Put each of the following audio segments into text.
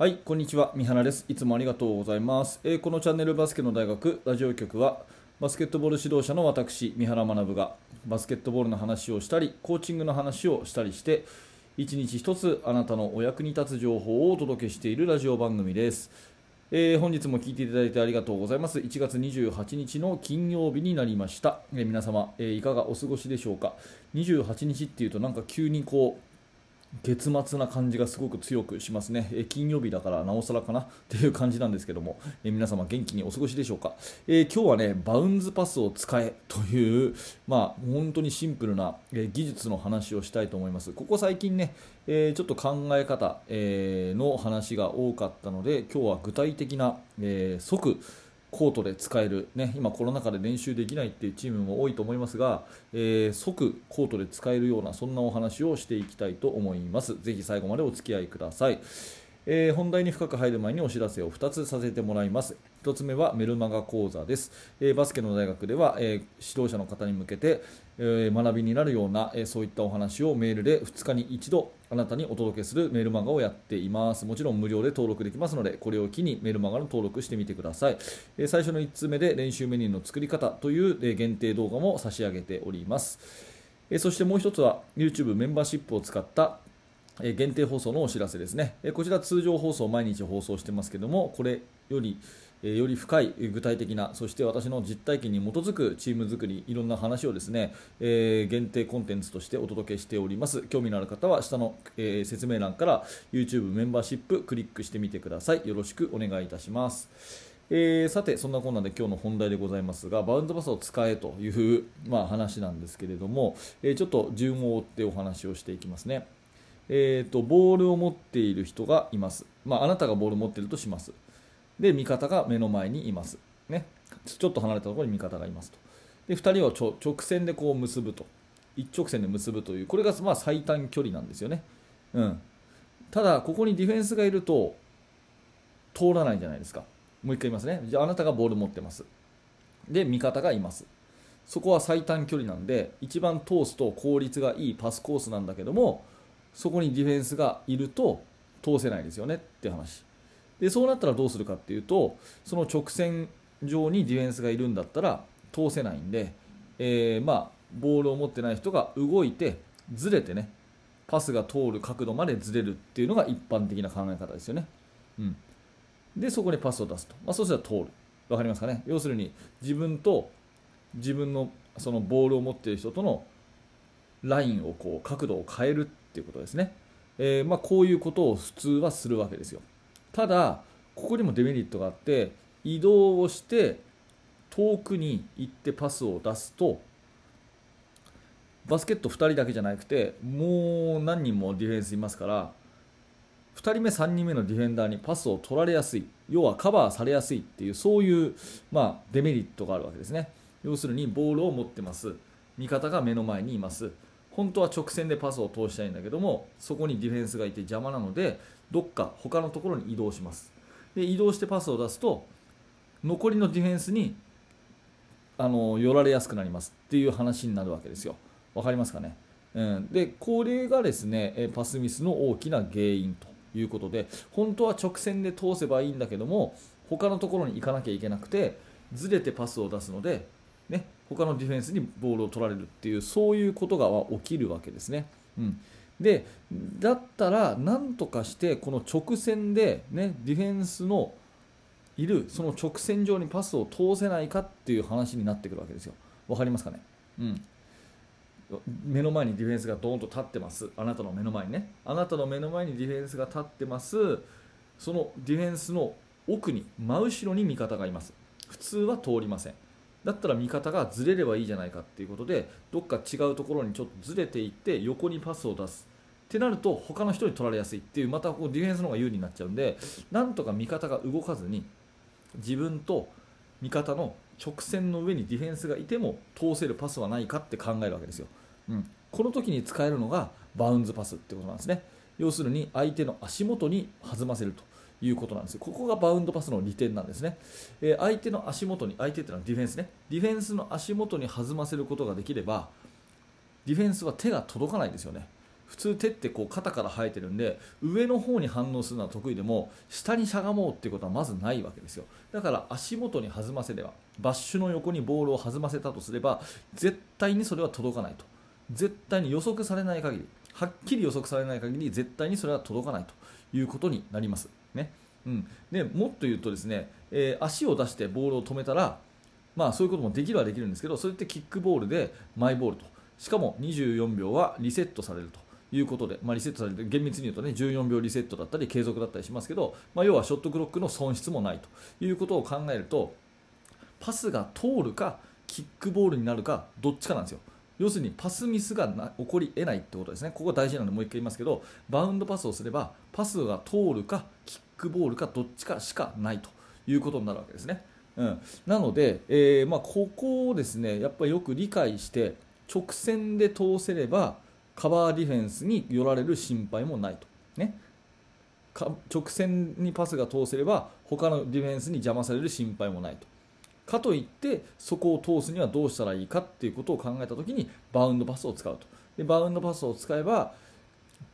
はい、こんにちは。三原です。いつもありがとうございます。えーこのチャンネルバスケの大学ラジオ局はバスケットボール指導者の私、三原学がバスケットボールの話をしたり、コーチングの話をしたりして、一日一つあなたのお役に立つ情報をお届けしているラジオ番組です。えー本日も聞いていただいてありがとうございます。1月28日の金曜日になりました。えー皆様、えいかがお過ごしでしょうか？28日っていうとなんか急にこう月末な感じがすごく強くしますね、え金曜日だからなおさらかな？っていう感じなんですけども、え皆様元気にお過ごしでしょうか、えー今日はねバウンズパスを使えという、まあ、本当にシンプルな、え技術の話をしたいと思います。ここ最近ね、えーちょっと考え方、えーの話が多かったので今日は具体的な、え即コートで使える、ね、今、コロナ禍で練習できないっていうチームも多いと思いますが、えー即コートで使えるようなそんなお話をしていきたいと思います。ぜひ最後までお付き合いください。えー本題に深く入る前にお知らせを2つさせてもらいます。1つ目はメルマガ講座です。えーバスケの大学では、えー指導者の方に向けて、えー学びになるような、えーそういったお話をメールで2日に1度あなたにお届けするメールマガをやっています。もちろん無料で登録できますので、これを機にメールマガの登録してみてください。え最初の1つ目で練習メニューの作り方という、え限定動画も差し上げております。えそしてもう1つは YouTube メンバーシップを使った限定放送のお知らせですね、こちら通常放送毎日放送してますけどもこれより、より深い具体的なそして私の実体験に基づくチーム作りいろんな話をですね、えー限定コンテンツとしてお届けしております興味のある方は下の、えー説明欄から YouTube メンバーシップクリックしてみてくださいよろしくお願いいたしますえーさて、そんなこんなで今日の本題でございますが、バウンドパスを使えという、まあ、話なんですけれども、えちょっと順を追ってお話をしていきますね。えーと、ボールを持っている人がいます。まあ、あなたがボールを持っているとします。で、味方が目の前にいます。ね、ちょっと離れたところに味方がいますと。で、2人を直線でこう結ぶと。一直線で結ぶという、これがまあ最短距離なんですよね。うん。ただ、ここにディフェンスがいると、通らないじゃないですか。もう一回言いますね。じゃあ、あなたがボール持ってます。で、味方がいます。そこは最短距離なんで、一番通すと効率がいいパスコースなんだけども、そこにディフェンスがいると通せないですよねって話。で、そうなったらどうするかっていうと、その直線上にディフェンスがいるんだったら通せないんで、えーまあ、ボールを持ってない人が動いて、ずれてね、パスが通る角度までずれるっていうのが一般的な考え方ですよね。うん。で、そこにパスを出すと。まあ、そうしたら通る。わかりますかね？要するに、自分と自分のそのボールを持っている人とのラインをこう角度を変えるっていうことですね、えーまあ、こういうことを普通はするわけですよただここにもデメリットがあって移動をして遠くに行ってパスを出すとバスケット2人だけじゃなくてもう何人もディフェンスいますから2人目、3人目のディフェンダーにパスを取られやすい要はカバーされやすいっていうそういう、まあ、デメリットがあるわけですね。要するにボールを持ってます。味方が目の前にいます。本当は直線でパスを通したいんだけどもそこにディフェンスがいて邪魔なのでどっか他のところに移動します。で移動してパスを出すと残りのディフェンスにあの寄られやすくなります。っていう話になるわけですよ。わかりますかね、うん、でこれがですねパスミスの大きな原因ということで本当は直線で通せばいいんだけども他のところに行かなきゃいけなくてずれてパスを出すので、他のディフェンスにボールを取られるっていうそういうことが起きるわけですね。うん、でだったらなんとかしてこの直線で、ね、ディフェンスのいるその直線上にパスを通せないかっていう話になってくるわけですよ。わかりますかね、うん、目の前にディフェンスがドーンと立ってます。あなたの目の前にね。あなたの目の前にディフェンスが立ってます。そのディフェンスの奥に、真後ろに味方がいます。普通は通りません。だったら味方がずれればいいじゃないかっていうことでどっか違うところにちょっとずれていって横にパスを出す。ってなると他の人に取られやすいっていうまたこうディフェンスの方が有利になっちゃうんでなんとか味方が動かずに自分と味方の直線の上にディフェンスがいても通せるパスはないかって考えるわけですよ、うん、この時に使えるのがバウンズパスってことなんですね。要するに相手の足元に弾ませると。いうことなんです。ここがバウンドパスの利点なんですね。えー相手の足元に、相手っていうのはディフェンスね。ディフェンスの足元に弾ませることができれば、ディフェンスは手が届かないんですよね。普通手ってこう肩から生えてるんで上の方に反応するのは得意でも下にしゃがもうっていうことはまずないわけですよだから足元に弾ませればバッシュの横にボールを弾ませたとすれば絶対にそれは届かないと絶対に予測されない限りはっきり予測されない限り絶対にそれは届かないということになりますね。うん、でもっと言うとですね、えー、足を出してボールを止めたら、まあ、そういうこともできるはできるんですけどそれってキックボールでマイボールと。しかも24秒はリセットされると。いうことで、まあ、リセットされて厳密に言うと、ね、14秒リセットだったり継続だったりしますけど、まあ、要はショットクロックの損失もないと。いうことを考えるとパスが通るかキックボールになるかどっちかなんですよ。要するにパスミスが起こり得ないってことですね。ここ大事なのでもう一回言いますけど、バウンドパスをすれば、パスが通るか、キックボールか、どっちかしかないということになるわけですね。うん、なので、えー、まあ、ここをですね、やっぱりよく理解して、直線で通せれば、カバーディフェンスに寄られる心配もないと。ね。直線にパスが通せれば他のディフェンスに邪魔される心配もないとかといってそこを通すにはどうしたらいいかっていうことを考えた時にバウンドパスを使うと。でバウンドパスを使えば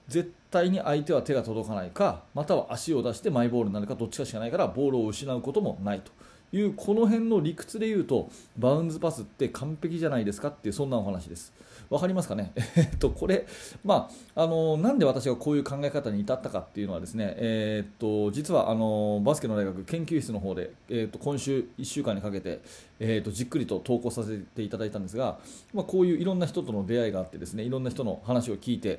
絶対に相手は手が届かないかまたは足を出してマイボールになるかどっちかしかないからボールを失うこともないと。いうこの辺の理屈で言うとバウンズパスって完璧じゃないですかっていうそんなお話です。分かりますかね、えっとこれ、まあ、あのなんで私がこういう考え方に至ったかっていうのはですね、えー、っと実はあのバスケの大学研究室の方で、えー、っと今週1週間にかけて、えー、っとじっくりと投稿させていただいたんですが、まあ、こういういろんな人との出会いがあってですねいろんな人の話を聞いて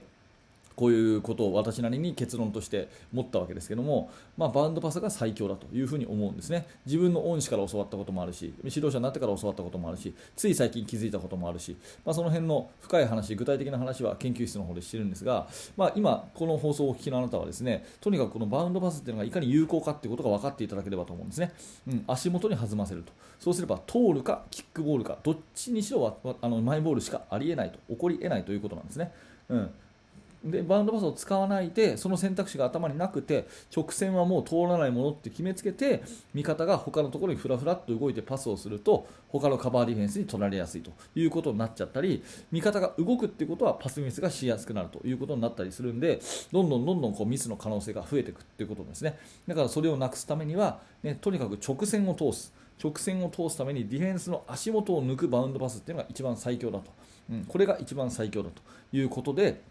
こういうことを私なりに結論として持ったわけですけども、まあ、バウンドパスが最強だというふうに思うんですね。自分の恩師から教わったこともあるし指導者になってから教わったこともあるしつい最近気づいたこともあるし、まあ、その辺の深い話具体的な話は研究室の方でしてるんですが、まあ、今この放送をお聞きのあなたはですねとにかくこのバウンドパスっていうのがいかに有効かっていうことが分かっていただければと思うんですね、うん、足元に弾ませると。そうすれば通るかキックボールかどっちにしろあのマイボールしかありえないと起こりえないということなんですね、うん。でバウンドパスを使わないでその選択肢が頭になくて直線はもう通らないものって決めつけて味方が他のところにふらふらっと動いてパスをすると他のカバーディフェンスに取られやすいということになっちゃったり味方が動くっていうことはパスミスがしやすくなるということになったりするんでどんどんどんどんこうミスの可能性が増えていくっていうことですね。だからそれをなくすためには、ね、とにかく直線を通す。直線を通すためにディフェンスの足元を抜くバウンドパスっていうのが一番最強だと、うん、これが一番最強だということで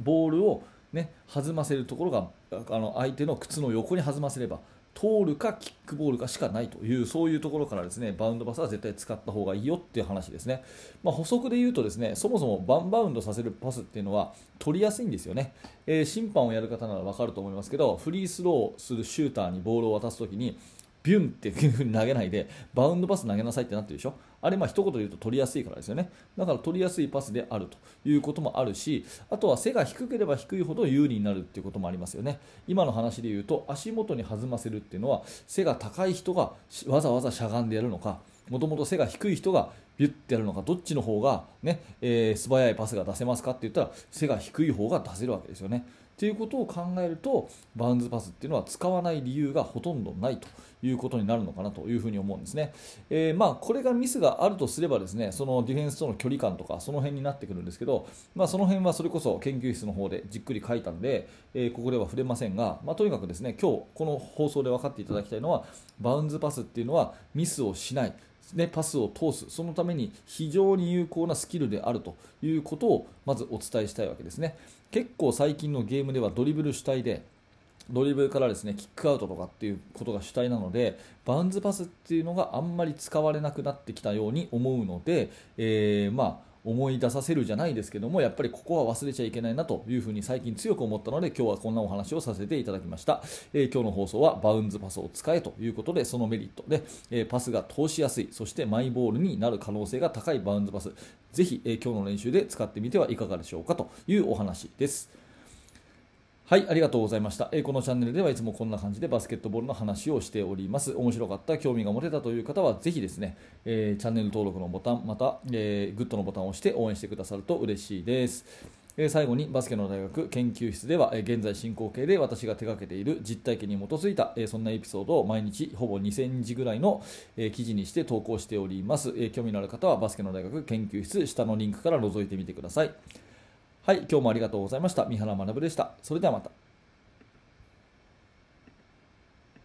ボールを、ね、弾ませるところがあの相手の靴の横に弾ませれば通るかキックボールかしかないというそういうところからですねバウンドパスは絶対使った方がいいよっていう話ですね、まあ、補足で言うとですねそもそもバンバウンドさせるパスっていうのは取りやすいんですよね、えー、審判をやる方なら分かると思いますけどフリースローするシューターにボールを渡すときにビュンっていう風に投げないでバウンドパス投げなさいってなってるでしょ。あれまあ一言で言うと取りやすいからですよね。だから取りやすいパスであるということもあるしあとは背が低ければ低いほど有利になるっていうこともありますよね。今の話で言うと足元に弾ませるっていうのは背が高い人がわざわざしゃがんでやるのかもともと背が低い人がビュッてやるのかどっちの方がね、えー、素早いパスが出せますかって言ったら背が低い方が出せるわけですよねということを考えるとバウンズパスっていうのは使わない理由がほとんどないということになるのかなというふに思うんですね。えー、まあ、これがミスがあるとすればですねそのディフェンスとの距離感とかその辺になってくるんですけど、まあ、その辺はそれこそ研究室の方でじっくり書いたんで、えー、ここでは触れませんが、まあ、とにかくですね今日この放送で分かっていただきたいのはバウンズパスっていうのはミスをしない。ね、パスを通す、そのために非常に有効なスキルであるということをまずお伝えしたいわけですね。結構最近のゲームではドリブル主体でドリブルからですねキックアウトとかっていうことが主体なのでバウンズパスっていうのがあんまり使われなくなってきたように思うので、えー、まあ思い出させるじゃないですけどもやっぱりここは忘れちゃいけないなというふうに最近強く思ったので今日はこんなお話をさせていただきました、えー、今日の放送はバウンズパスを使えということでそのメリットで、えー、パスが通しやすいそしてマイボールになる可能性が高いバウンズパス。ぜひ、えー、今日の練習で使ってみてはいかがでしょうかというお話です。はい、ありがとうございました、え、このチャンネルではいつもこんな感じでバスケットボールの話をしております。面白かった、興味が持てたという方は、ぜひですね、え、チャンネル登録のボタン、また、え、グッドのボタンを押して応援してくださると嬉しいです。え最後にバスケの大学研究室では、え現在進行形で私が手掛けている実体験に基づいた、えそんなエピソードを毎日ほぼ2000字ぐらいの、え記事にして投稿しております、え興味のある方はバスケの大学研究室下のリンクから覗いてみてくださいはい今日もありがとうございました。三原学でした。それではまた。